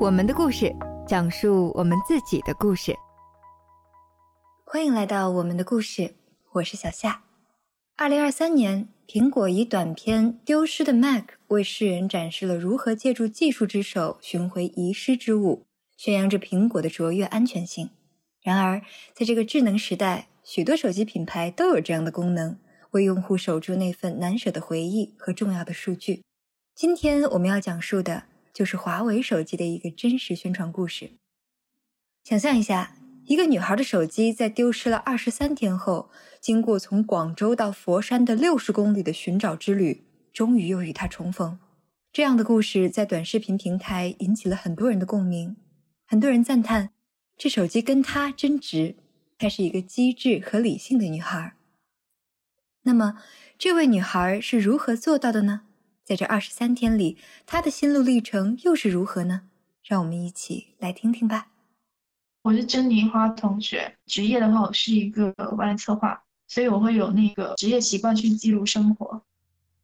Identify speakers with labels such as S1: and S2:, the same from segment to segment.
S1: 我们的故事，讲述我们自己的故事。欢迎来到我们的故事，我是小夏。二零二三年，苹果以短片《丢失的 Mac》为世人展示了如何借助技术之手寻回遗失之物，宣扬着苹果的卓越安全性。然而，在这个智能时代，许多手机品牌都有这样的功能，为用户守住那份难舍的回忆和重要的数据。今天我们要讲述的就是华为手机的一个真实宣传故事。想象一下，一个女孩的手机在丢失了二十三天后，经过从广州到佛山的六十公里的寻找之旅，终于又与她重逢。这样的故事在短视频平台引起了很多人的共鸣，很多人赞叹这手机跟她真值。她是一个机智和理性的女孩。那么，这位女孩是如何做到的呢？在这二十三天里，他的心路历程又是如何呢？让我们一起来听听吧。
S2: 我是珍妮花同学，职业的话，我是一个文案策划，所以我会有那个职业习惯去记录生活。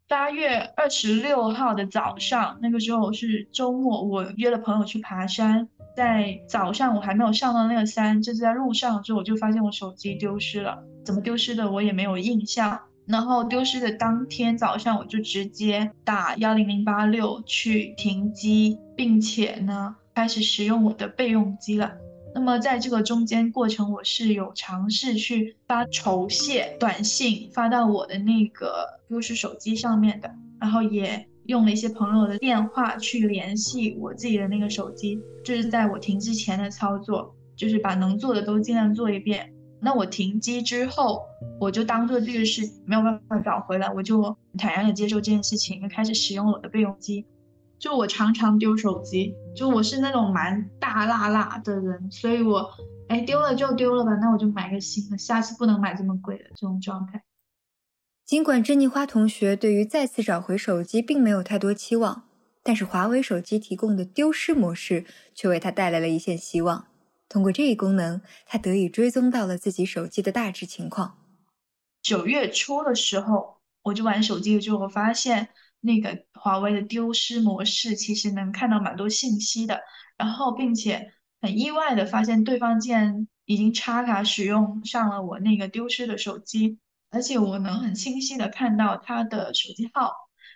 S2: 八月二十六号的早上，那个时候是周末，我约了朋友去爬山。在早上，我还没有上到那个山，就是在路上之后，我就发现我手机丢失了。怎么丢失的，我也没有印象。然后丢失的当天早上，我就直接打幺零零八六去停机，并且呢，开始使用我的备用机了。那么在这个中间过程，我是有尝试去发酬谢短信发到我的那个丢失手机上面的，然后也。用了一些朋友的电话去联系我自己的那个手机，这是在我停机前的操作，就是把能做的都尽量做一遍。那我停机之后，我就当做这个事没有办法找回来，我就坦然的接受这件事情，就开始使用我的备用机。就我常常丢手机，就我是那种蛮大辣辣的人，所以我哎丢了就丢了吧，那我就买个新的，下次不能买这么贵的这种状态。
S1: 尽管珍妮花同学对于再次找回手机并没有太多期望，但是华为手机提供的丢失模式却为她带来了一线希望。通过这一功能，她得以追踪到了自己手机的大致情况。
S2: 九月初的时候，我就玩手机的时候，我发现那个华为的丢失模式其实能看到蛮多信息的，然后并且很意外的发现对方竟然已经插卡使用上了我那个丢失的手机。而且我能很清晰的看到他的手机号、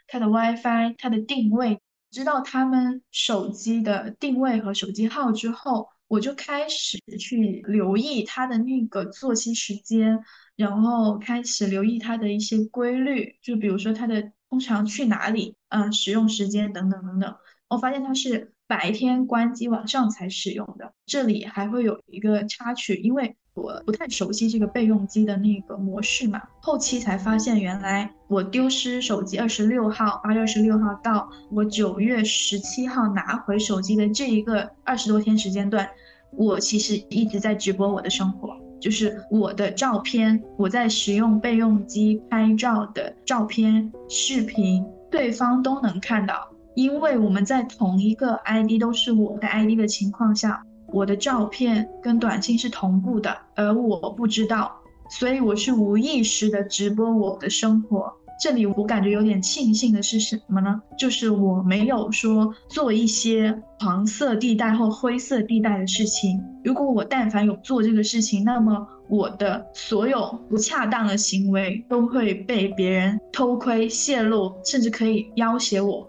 S2: 他的 WiFi、他的定位，知道他们手机的定位和手机号之后，我就开始去留意他的那个作息时间，然后开始留意他的一些规律，就比如说他的通常去哪里，嗯，使用时间等等等等。我发现他是白天关机，晚上才使用的。这里还会有一个插曲，因为。我不太熟悉这个备用机的那个模式嘛，后期才发现原来我丢失手机二十六号，八月二十六号到我九月十七号拿回手机的这一个二十多天时间段，我其实一直在直播我的生活，就是我的照片，我在使用备用机拍照的照片、视频，对方都能看到，因为我们在同一个 ID 都是我的 ID 的情况下。我的照片跟短信是同步的，而我不知道，所以我是无意识的直播我的生活。这里我感觉有点庆幸的是什么呢？就是我没有说做一些黄色地带或灰色地带的事情。如果我但凡有做这个事情，那么我的所有不恰当的行为都会被别人偷窥、泄露，甚至可以要挟我。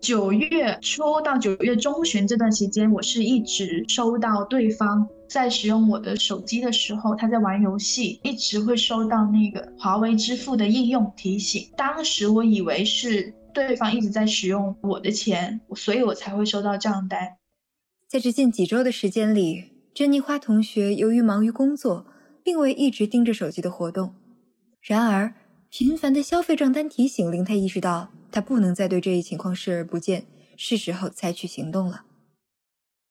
S2: 九月初到九月中旬这段时间，我是一直收到对方在使用我的手机的时候，他在玩游戏，一直会收到那个华为支付的应用提醒。当时我以为是对方一直在使用我的钱，所以我才会收到账单。
S1: 在这近几周的时间里，珍妮花同学由于忙于工作，并未一直盯着手机的活动。然而，频繁的消费账单提醒令他意识到。他不能再对这一情况视而不见，是时候采取行动了。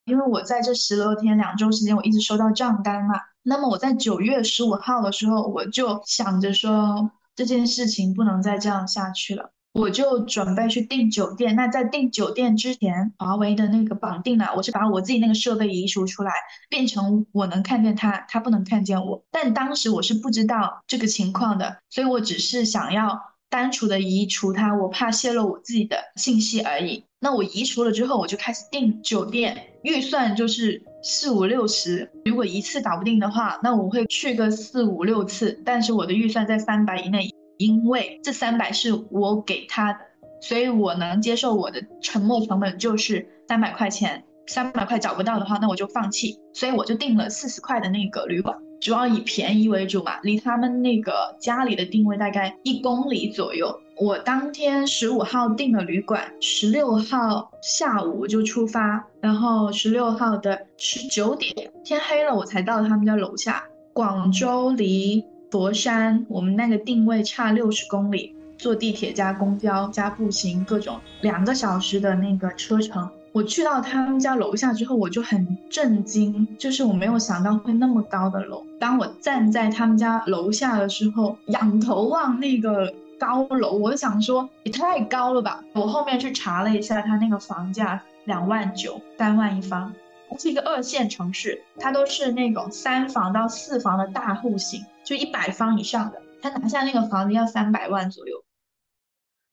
S2: 因为我在这十多天、两周时间，我一直收到账单嘛。那么我在九月十五号的时候，我就想着说这件事情不能再这样下去了。我就准备去订酒店。那在订酒店之前，华为的那个绑定了，我是把我自己那个设备移除出来，变成我能看见他，他不能看见我。但当时我是不知道这个情况的，所以我只是想要单纯的移除它，我怕泄露我自己的信息而已。那我移除了之后，我就开始订酒店，预算就是四五六十。如果一次搞不定的话，那我会去个四五六次，但是我的预算在三百以内，因为这三百是我给他的，所以我能接受我的沉没成本就是三百块钱。三百块找不到的话，那我就放弃。所以我就订了四十块的那个旅馆。主要以便宜为主嘛，离他们那个家里的定位大概一公里左右。我当天十五号订了旅馆，十六号下午就出发，然后十六号的十九点天黑了我才到他们家楼下。广州离佛山我们那个定位差六十公里，坐地铁加公交加步行各种两个小时的那个车程。我去到他们家楼下之后，我就很震惊，就是我没有想到会那么高的楼。当我站在他们家楼下的时候，仰头望那个高楼，我就想说也太高了吧。我后面去查了一下，他那个房价两万九，三万一方，是一个二线城市，它都是那种三房到四房的大户型，就一百方以上的，他拿下那个房子要三百万左右。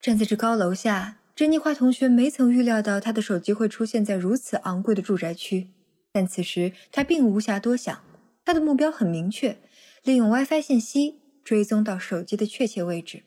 S1: 站在这高楼下。珍妮花同学没曾预料到她的手机会出现在如此昂贵的住宅区，但此时她并无暇多想，她的目标很明确：利用 WiFi 信息追踪到手机的确切位置。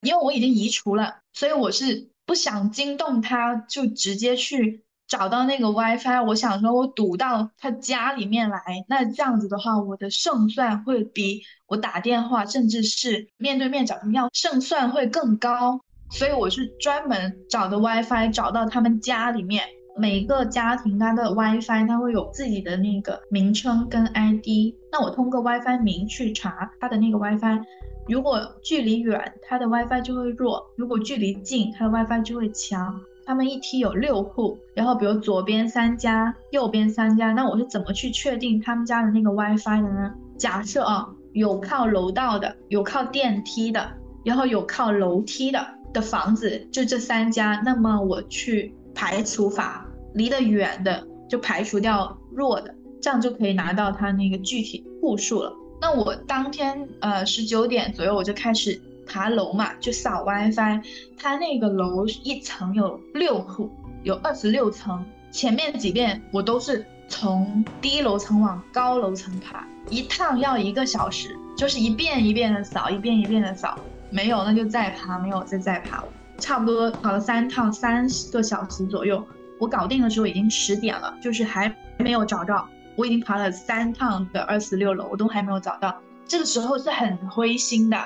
S2: 因为我已经移除了，所以我是不想惊动他，就直接去找到那个 WiFi。我想说，我堵到他家里面来，那这样子的话，我的胜算会比我打电话，甚至是面对面找他们要胜算会更高。所以我是专门找的 WiFi，找到他们家里面每个家庭它的 WiFi，它会有自己的那个名称跟 ID。那我通过 WiFi 名去查它的那个 WiFi，如果距离远，它的 WiFi 就会弱；如果距离近，它的 WiFi 就会强。他们一梯有六户，然后比如左边三家，右边三家，那我是怎么去确定他们家的那个 WiFi 的呢？假设啊，有靠楼道的，有靠电梯的，然后有靠楼梯的。的房子就这三家，那么我去排除法，离得远的就排除掉弱的，这样就可以拿到它那个具体户数了。那我当天呃十九点左右我就开始爬楼嘛，就扫 WiFi。它那个楼一层有六户，有二十六层。前面几遍我都是从低楼层往高楼层爬，一趟要一个小时，就是一遍一遍的扫，一遍一遍的扫。没有，那就再爬；没有，再再爬。差不多跑了三趟，三个小时左右。我搞定的时候已经十点了，就是还没有找到。我已经爬了三趟的二十六楼，我都还没有找到。这个时候是很灰心的，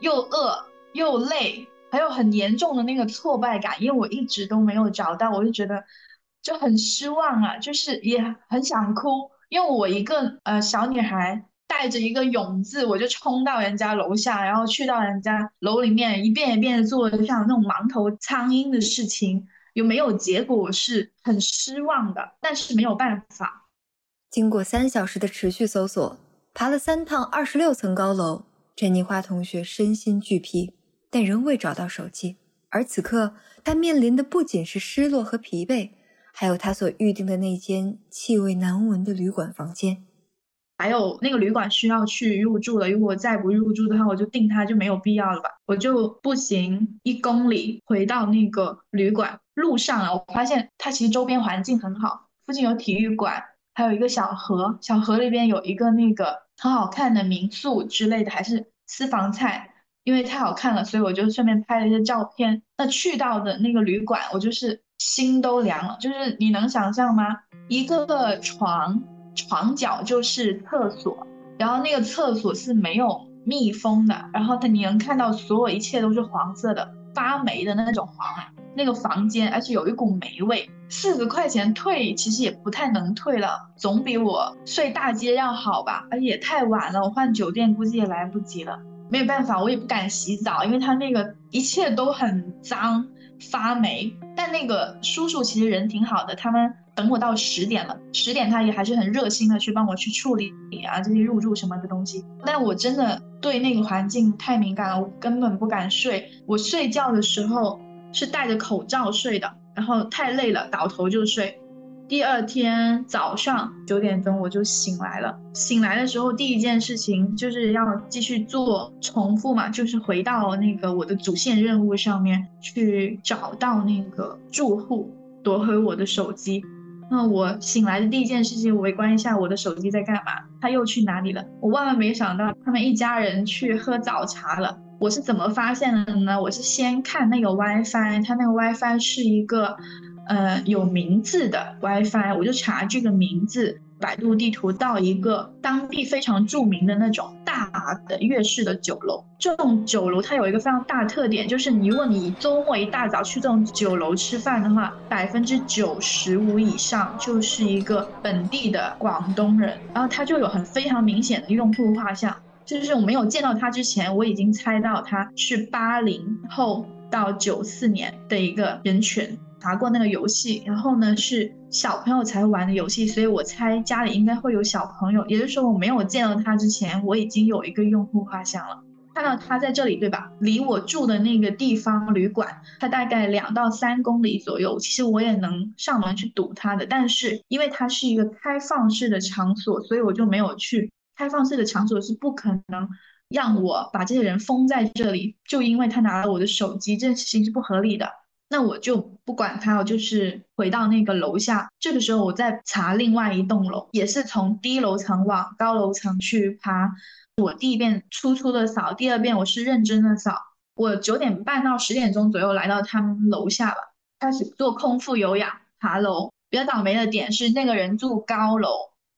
S2: 又饿又累，还有很严重的那个挫败感，因为我一直都没有找到，我就觉得就很失望啊，就是也很想哭，因为我一个呃小女孩。带着一个勇字，我就冲到人家楼下，然后去到人家楼里面，一遍一遍的做像那种盲头苍蝇的事情，有没有结果是很失望的，但是没有办法。
S1: 经过三小时的持续搜索，爬了三趟二十六层高楼，陈妮花同学身心俱疲，但仍未找到手机。而此刻，她面临的不仅是失落和疲惫，还有她所预定的那间气味难闻的旅馆房间。
S2: 还有那个旅馆需要去入住了，如果再不入住的话，我就订它就没有必要了吧？我就步行一公里回到那个旅馆，路上啊，我发现它其实周边环境很好，附近有体育馆，还有一个小河，小河里边有一个那个很好看的民宿之类的，还是私房菜，因为太好看了，所以我就顺便拍了一些照片。那去到的那个旅馆，我就是心都凉了，就是你能想象吗？一个床。床角就是厕所，然后那个厕所是没有密封的，然后它你能看到所有一切都是黄色的，发霉的那种黄啊。那个房间而且有一股霉味，四十块钱退其实也不太能退了，总比我睡大街要好吧。而且也太晚了，我换酒店估计也来不及了。没有办法，我也不敢洗澡，因为他那个一切都很脏发霉。但那个叔叔其实人挺好的，他们。等我到十点了，十点他也还是很热心的去帮我去处理啊这些入住什么的东西。但我真的对那个环境太敏感了，我根本不敢睡。我睡觉的时候是戴着口罩睡的，然后太累了倒头就睡。第二天早上九点钟我就醒来了。醒来的时候，第一件事情就是要继续做重复嘛，就是回到那个我的主线任务上面去找到那个住户，夺回我的手机。那我醒来的第一件事情，我围观一下我的手机在干嘛，他又去哪里了？我万万没想到，他们一家人去喝早茶了。我是怎么发现的呢？我是先看那个 WiFi，它那个 WiFi 是一个。呃，有名字的 WiFi，我就查这个名字，百度地图到一个当地非常著名的那种大的粤式的酒楼。这种酒楼它有一个非常大的特点，就是你如果你周末一大早去这种酒楼吃饭的话，百分之九十五以上就是一个本地的广东人，然后他就有很非常明显的用户画像，就是我没有见到他之前，我已经猜到他是八零后到九四年的一个人群。查过那个游戏，然后呢是小朋友才玩的游戏，所以我猜家里应该会有小朋友。也就是说，我没有见到他之前，我已经有一个用户画像了。看到他在这里，对吧？离我住的那个地方旅馆，它大概两到三公里左右。其实我也能上门去堵他的，但是因为它是一个开放式的场所，所以我就没有去。开放式的场所是不可能让我把这些人封在这里，就因为他拿了我的手机，这件事情是不合理的。那我就不管他，我就是回到那个楼下。这个时候我在查另外一栋楼，也是从低楼层往高楼层去爬。我第一遍粗粗的扫，第二遍我是认真的扫。我九点半到十点钟左右来到他们楼下了，开始做空腹有氧爬楼。比较倒霉的点是那个人住高楼，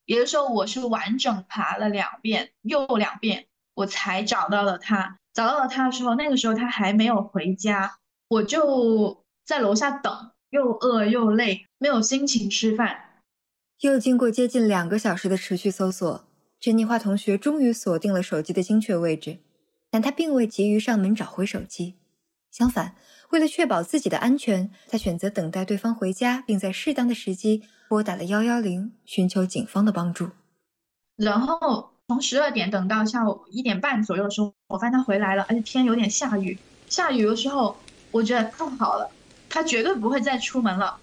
S2: 也就是说我是完整爬了两遍又两遍，我才找到了他。找到了他的时候，那个时候他还没有回家，我就。在楼下等，又饿又累，没有心情吃饭。
S1: 又经过接近两个小时的持续搜索，珍妮花同学终于锁定了手机的精确位置，但她并未急于上门找回手机。相反，为了确保自己的安全，她选择等待对方回家，并在适当的时机拨打了幺幺零，寻求警方的帮助。
S2: 然后从十二点等到下午一点半左右的时候，我发现他回来了，而且天有点下雨。下雨的时候，我觉得太好了。他绝对不会再出门了。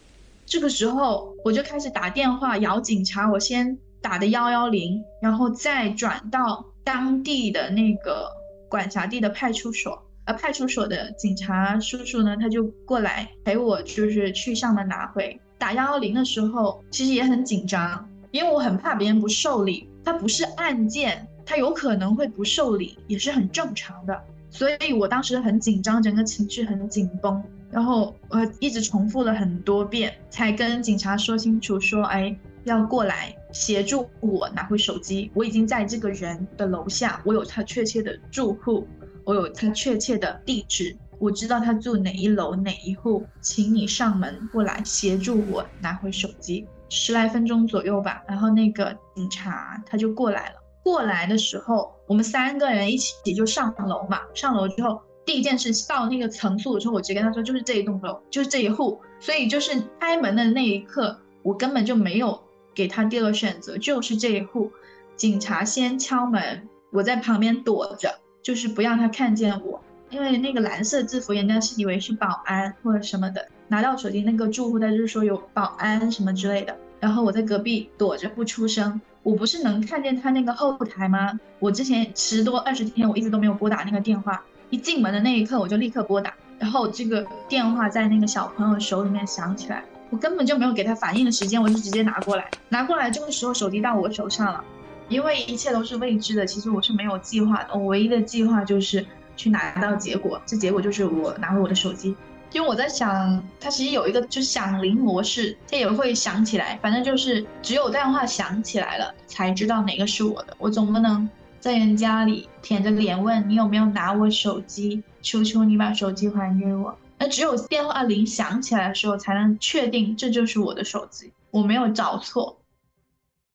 S2: 这个时候，我就开始打电话摇警察。我先打的幺幺零，然后再转到当地的那个管辖地的派出所。呃，派出所的警察叔叔呢，他就过来陪我，就是去上门拿回。打幺幺零的时候，其实也很紧张，因为我很怕别人不受理。他不是案件，他有可能会不受理，也是很正常的。所以我当时很紧张，整个情绪很紧绷。然后我一直重复了很多遍，才跟警察说清楚，说哎要过来协助我拿回手机。我已经在这个人的楼下，我有他确切的住户，我有他确切的地址，我知道他住哪一楼哪一户，请你上门过来协助我拿回手机。十来分钟左右吧，然后那个警察他就过来了。过来的时候，我们三个人一起就上楼嘛。上楼之后。第一件事到那个层数的时候，我直接跟他说，就是这一栋楼，就是这一户。所以就是开门的那一刻，我根本就没有给他第二个选择，就是这一户。警察先敲门，我在旁边躲着，就是不让他看见我，因为那个蓝色制服，人家是以为是保安或者什么的。拿到手机那个住户，他就是说有保安什么之类的。然后我在隔壁躲着不出声，我不是能看见他那个后台吗？我之前十多二十天，我一直都没有拨打那个电话。一进门的那一刻，我就立刻拨打，然后这个电话在那个小朋友手里面响起来，我根本就没有给他反应的时间，我就直接拿过来，拿过来这个时候手机到我手上了，因为一切都是未知的，其实我是没有计划的，我唯一的计划就是去拿到结果，这结果就是我拿回我的手机，因为我在想，它其实有一个就是响铃模式，它也会响起来，反正就是只有电话响起来了才知道哪个是我的，我总不能。在人家里舔着脸问你有没有拿我手机，求求你把手机还给我。那只有电话铃响起来的时候，才能确定这就是我的手机，我没有找错。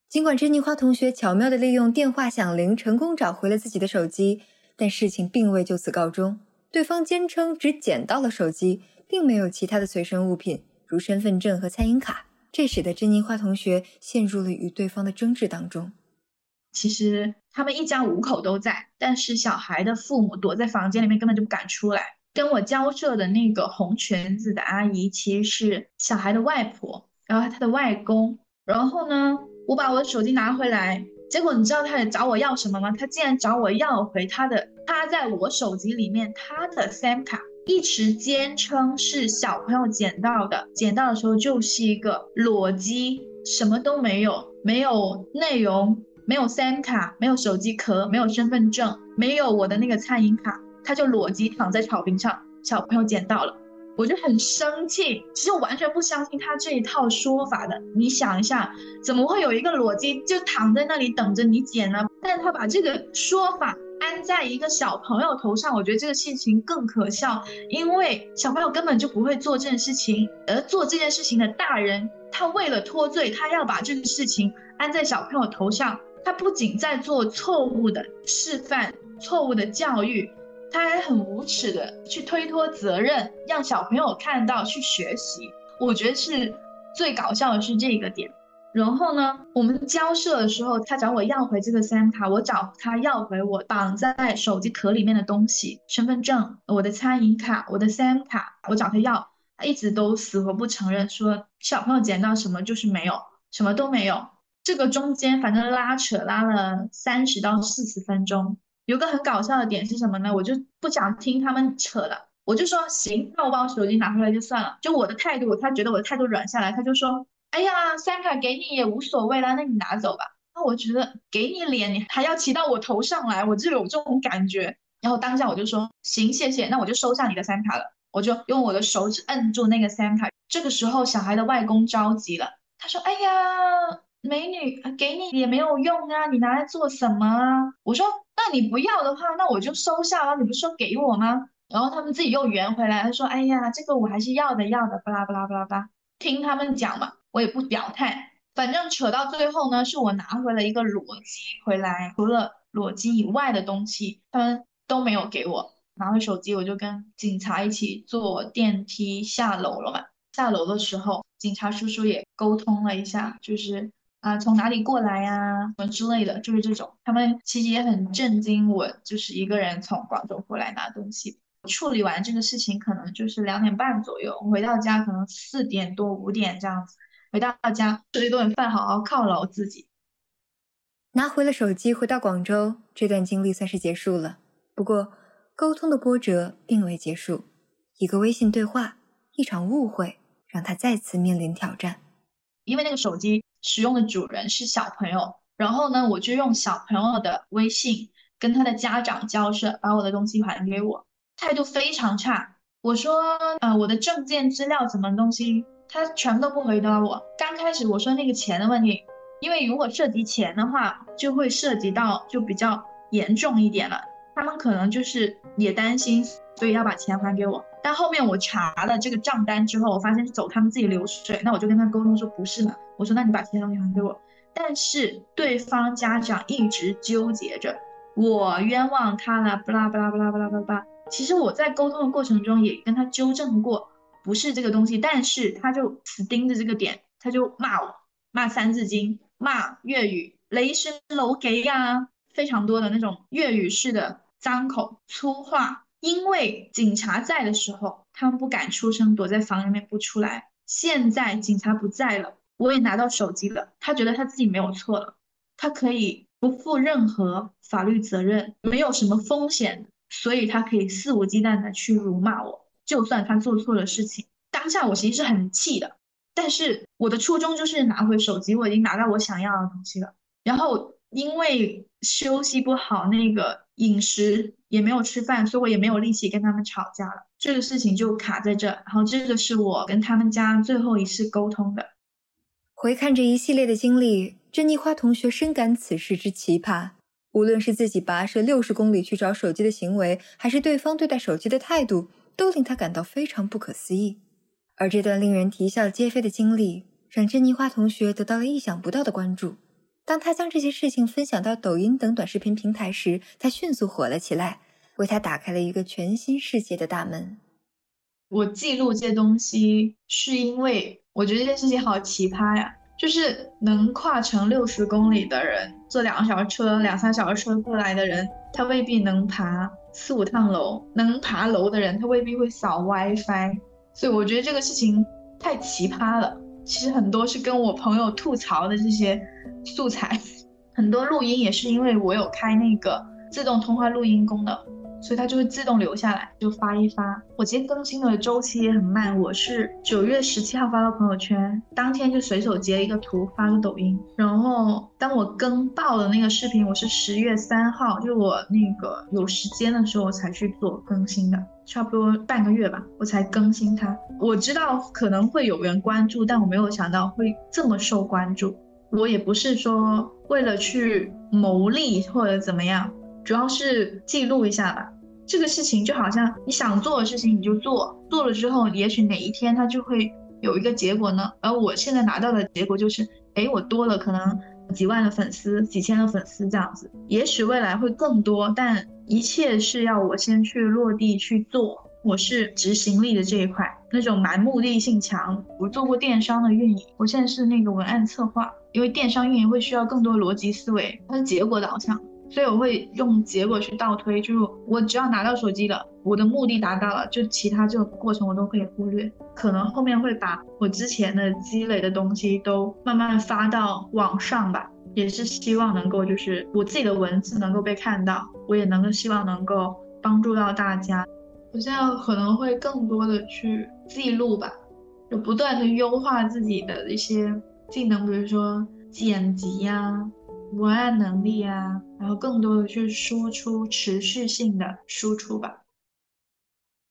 S1: 尽管珍妮花同学巧妙地利用电话响铃成功找回了自己的手机，但事情并未就此告终。对方坚称只捡到了手机，并没有其他的随身物品，如身份证和餐饮卡，这使得珍妮花同学陷入了与对方的争执当中。
S2: 其实他们一家五口都在，但是小孩的父母躲在房间里面，根本就不敢出来。跟我交涉的那个红裙子的阿姨，其实是小孩的外婆。然后她的外公，然后呢，我把我的手机拿回来，结果你知道他找我要什么吗？他竟然找我要回他的他在我手机里面他的 SIM 卡，一直坚称是小朋友捡到的，捡到的时候就是一个裸机，什么都没有，没有内容，没有 SIM 卡，没有手机壳，没有身份证，没有我的那个餐饮卡，他就裸机躺在草坪上。小朋友捡到了，我就很生气。其实我完全不相信他这一套说法的。你想一下，怎么会有一个裸机就躺在那里等着你捡呢？但是他把这个说法安在一个小朋友头上，我觉得这个事情更可笑。因为小朋友根本就不会做这件事情，而做这件事情的大人，他为了脱罪，他要把这个事情安在小朋友头上。他不仅在做错误的示范、错误的教育。他还很无耻的去推脱责任，让小朋友看到去学习。我觉得是最搞笑的是这个点。然后呢，我们交涉的时候，他找我要回这个 SIM 卡，我找他要回我绑在手机壳里面的东西，身份证、我的餐饮卡、我的 SIM 卡，我找他要，他一直都死活不承认，说小朋友捡到什么就是没有，什么都没有。这个中间反正拉扯拉了三十到四十分钟。有个很搞笑的点是什么呢？我就不想听他们扯了，我就说行，那我把我手机拿回来就算了。就我的态度，他觉得我的态度软下来，他就说，哎呀，三卡给你也无所谓啦，那你拿走吧。那我觉得给你脸，你还要骑到我头上来，我就有这种感觉。然后当下我就说行，谢谢，那我就收下你的三卡了。我就用我的手指摁住那个三卡。这个时候，小孩的外公着急了，他说，哎呀。美女，给你也没有用啊，你拿来做什么啊？我说，那你不要的话，那我就收下了。你不是说给我吗？然后他们自己又圆回来，他说，哎呀，这个我还是要的，要的，巴拉巴拉巴拉巴。听他们讲嘛，我也不表态。反正扯到最后呢，是我拿回了一个裸机回来，除了裸机以外的东西，他们都没有给我。拿回手机，我就跟警察一起坐电梯下楼了嘛。下楼的时候，警察叔叔也沟通了一下，就是。啊，从哪里过来呀？什么之类的，就是这种。他们其实也很震惊，我就是一个人从广州过来拿东西。处理完这个事情，可能就是两点半左右。回到家可能四点多五点这样子。回到家吃一顿饭，好好犒劳自己。
S1: 拿回了手机，回到广州，这段经历算是结束了。不过，沟通的波折并未结束。一个微信对话，一场误会，让他再次面临挑战。
S2: 因为那个手机。使用的主人是小朋友，然后呢，我就用小朋友的微信跟他的家长交涉，把我的东西还给我，态度非常差。我说，呃，我的证件资料什么东西，他全都不回答我。刚开始我说那个钱的问题，因为如果涉及钱的话，就会涉及到就比较严重一点了，他们可能就是也担心，所以要把钱还给我。但后面我查了这个账单之后，我发现是走他们自己流水，那我就跟他沟通说不是的。我说，那你把其他东西还给我。但是对方家长一直纠结着，我冤枉他了，不啦不啦不啦不啦不啦。其实我在沟通的过程中也跟他纠正过，不是这个东西，但是他就死盯着这个点，他就骂我，骂三字经，骂粤语，雷声楼给呀，非常多的那种粤语式的脏口粗话。因为警察在的时候，他们不敢出声，躲在房里面不出来。现在警察不在了。我也拿到手机了，他觉得他自己没有错了，他可以不负任何法律责任，没有什么风险，所以他可以肆无忌惮的去辱骂我。就算他做错了事情，当下我其实是很气的，但是我的初衷就是拿回手机，我已经拿到我想要的东西了。然后因为休息不好，那个饮食也没有吃饭，所以我也没有力气跟他们吵架了。这个事情就卡在这，然后这个是我跟他们家最后一次沟通的。
S1: 回看这一系列的经历，珍妮花同学深感此事之奇葩。无论是自己跋涉六十公里去找手机的行为，还是对方对待手机的态度，都令她感到非常不可思议。而这段令人啼笑皆非的经历，让珍妮花同学得到了意想不到的关注。当他将这些事情分享到抖音等短视频平台时，他迅速火了起来，为他打开了一个全新世界的大门。
S2: 我记录这些东西，是因为。我觉得这件事情好奇葩呀，就是能跨城六十公里的人，坐两个小时车、两三小时车过来的人，他未必能爬四五趟楼；能爬楼的人，他未必会扫 WiFi。所以我觉得这个事情太奇葩了。其实很多是跟我朋友吐槽的这些素材，很多录音也是因为我有开那个自动通话录音功能。所以它就会自动留下来，就发一发。我今天更新的周期也很慢，我是九月十七号发到朋友圈，当天就随手截一个图发个抖音。然后当我更爆的那个视频，我是十月三号，就我那个有时间的时候才去做更新的，差不多半个月吧，我才更新它。我知道可能会有人关注，但我没有想到会这么受关注。我也不是说为了去牟利或者怎么样。主要是记录一下吧，这个事情就好像你想做的事情你就做，做了之后，也许哪一天它就会有一个结果呢。而我现在拿到的结果就是，哎，我多了可能几万的粉丝，几千的粉丝这样子。也许未来会更多，但一切是要我先去落地去做。我是执行力的这一块，那种蛮目的性强。我做过电商的运营，我现在是那个文案策划，因为电商运营会需要更多逻辑思维，它是结果导向。所以我会用结果去倒推，就是我只要拿到手机了，我的目的达到了，就其他这个过程我都可以忽略。可能后面会把我之前的积累的东西都慢慢发到网上吧，也是希望能够就是我自己的文字能够被看到，我也能够希望能够帮助到大家。我现在可能会更多的去记录吧，就不断的优化自己的一些技能，比如说剪辑呀。文案能力啊，然后更多的去输出，持续性的输出吧。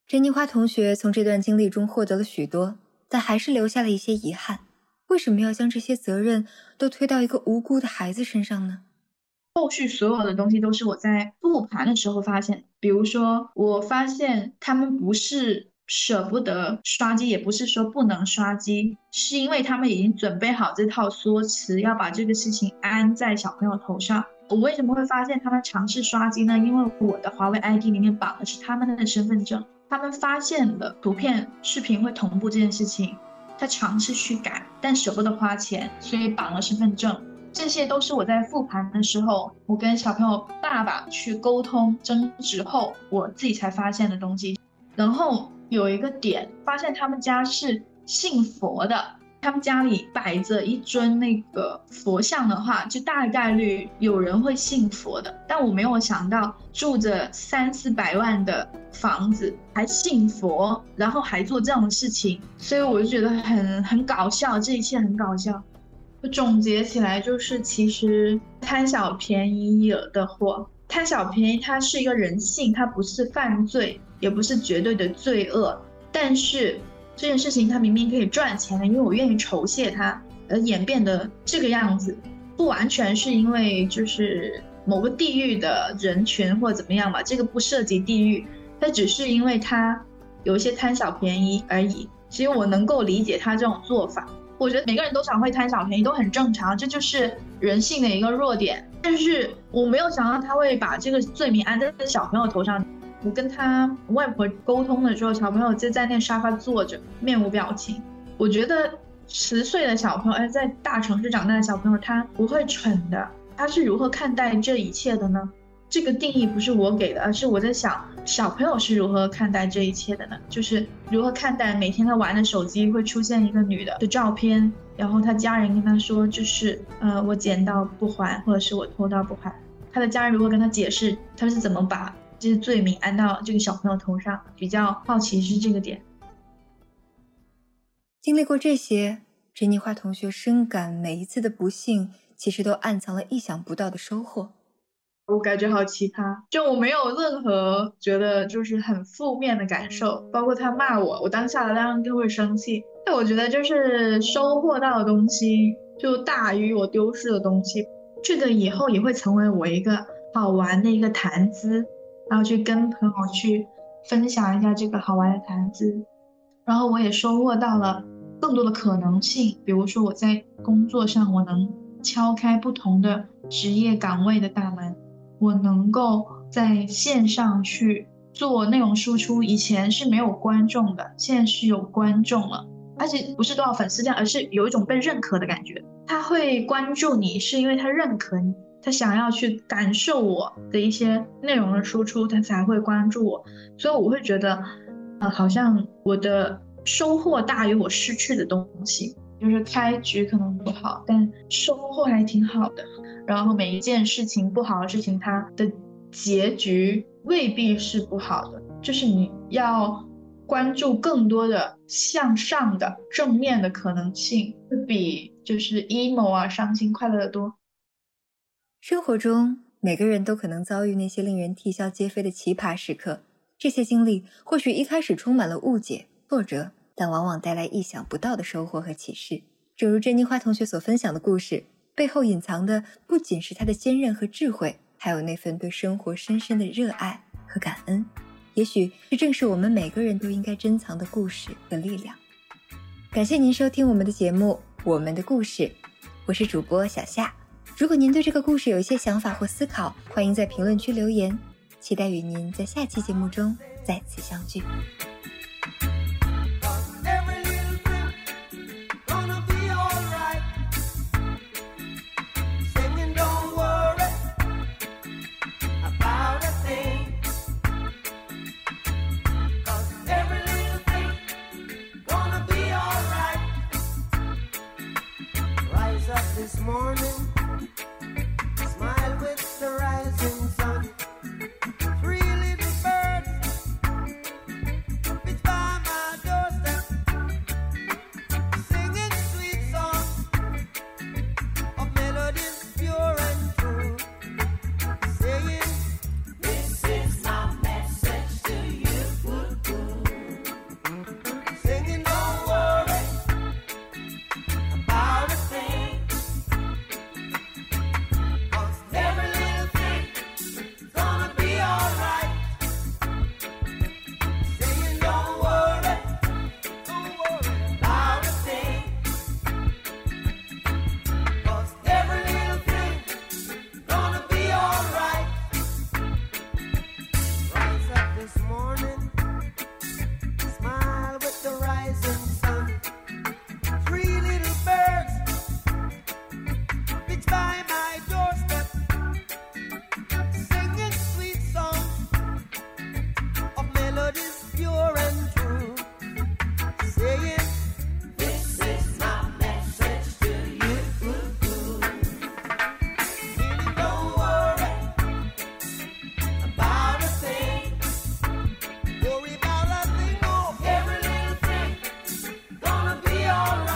S1: 珍妮花同学从这段经历中获得了许多，但还是留下了一些遗憾。为什么要将这些责任都推到一个无辜的孩子身上呢？
S2: 后续所有的东西都是我在复盘的时候发现，比如说我发现他们不是。舍不得刷机，也不是说不能刷机，是因为他们已经准备好这套说辞，要把这个事情安在小朋友头上。我为什么会发现他们尝试刷机呢？因为我的华为 ID 里面绑的是他们的身份证，他们发现了图片、视频会同步这件事情，他尝试去改，但舍不得花钱，所以绑了身份证。这些都是我在复盘的时候，我跟小朋友爸爸去沟通争执后，我自己才发现的东西。然后。有一个点，发现他们家是信佛的，他们家里摆着一尊那个佛像的话，就大概率有人会信佛的。但我没有想到，住着三四百万的房子还信佛，然后还做这样的事情，所以我就觉得很很搞笑，这一切很搞笑。我总结起来就是，其实贪小便宜惹的祸，贪小便宜它是一个人性，它不是犯罪。也不是绝对的罪恶，但是这件事情它明明可以赚钱的，因为我愿意酬谢它，而演变的这个样子，不完全是因为就是某个地域的人群或者怎么样吧，这个不涉及地域，它只是因为他有一些贪小便宜而已。其实我能够理解他这种做法，我觉得每个人都想会贪小便宜都很正常，这就是人性的一个弱点。但是我没有想到他会把这个罪名安在小朋友头上。我跟他外婆沟通的时候，小朋友就在那沙发坐着，面无表情。我觉得十岁的小朋友，哎，在大城市长大的小朋友，他不会蠢的。他是如何看待这一切的呢？这个定义不是我给的，而是我在想，小朋友是如何看待这一切的呢？就是如何看待每天他玩的手机会出现一个女的的照片，然后他家人跟他说，就是呃，我捡到不还，或者是我偷到不还。他的家人如何跟他解释，他是怎么把？这些罪名安到这个小朋友头上，比较好奇是这个点。
S1: 经历过这些，珍妮花同学深感每一次的不幸，其实都暗藏了意想不到的收获。
S2: 我感觉好奇葩，就我没有任何觉得就是很负面的感受，包括他骂我，我当下当然就会生气。但我觉得就是收获到的东西就大于我丢失的东西，这个以后也会成为我一个好玩的一个谈资。然后去跟朋友去分享一下这个好玩的谈资，然后我也收获到了更多的可能性，比如说我在工作上我能敲开不同的职业岗位的大门，我能够在线上去做内容输出，以前是没有观众的，现在是有观众了，而且不是多少粉丝量，而是有一种被认可的感觉，他会关注你是因为他认可你。他想要去感受我的一些内容的输出，他才会关注我，所以我会觉得，呃，好像我的收获大于我失去的东西。就是开局可能不好，但收获还挺好的。然后每一件事情不好的事情，它的结局未必是不好的，就是你要关注更多的向上的正面的可能性，会比就是 emo 啊伤心快乐的多。
S1: 生活中每个人都可能遭遇那些令人啼笑皆非的奇葩时刻，这些经历或许一开始充满了误解、挫折。但往往带来意想不到的收获和启示。正如珍妮花同学所分享的故事，背后隐藏的不仅是她的坚韧和智慧，还有那份对生活深深的热爱和感恩。也许这正是我们每个人都应该珍藏的故事和力量。感谢您收听我们的节目《我们的故事》，我是主播小夏。如果您对这个故事有一些想法或思考，欢迎在评论区留言。期待与您在下期节目中再次相聚。Lord.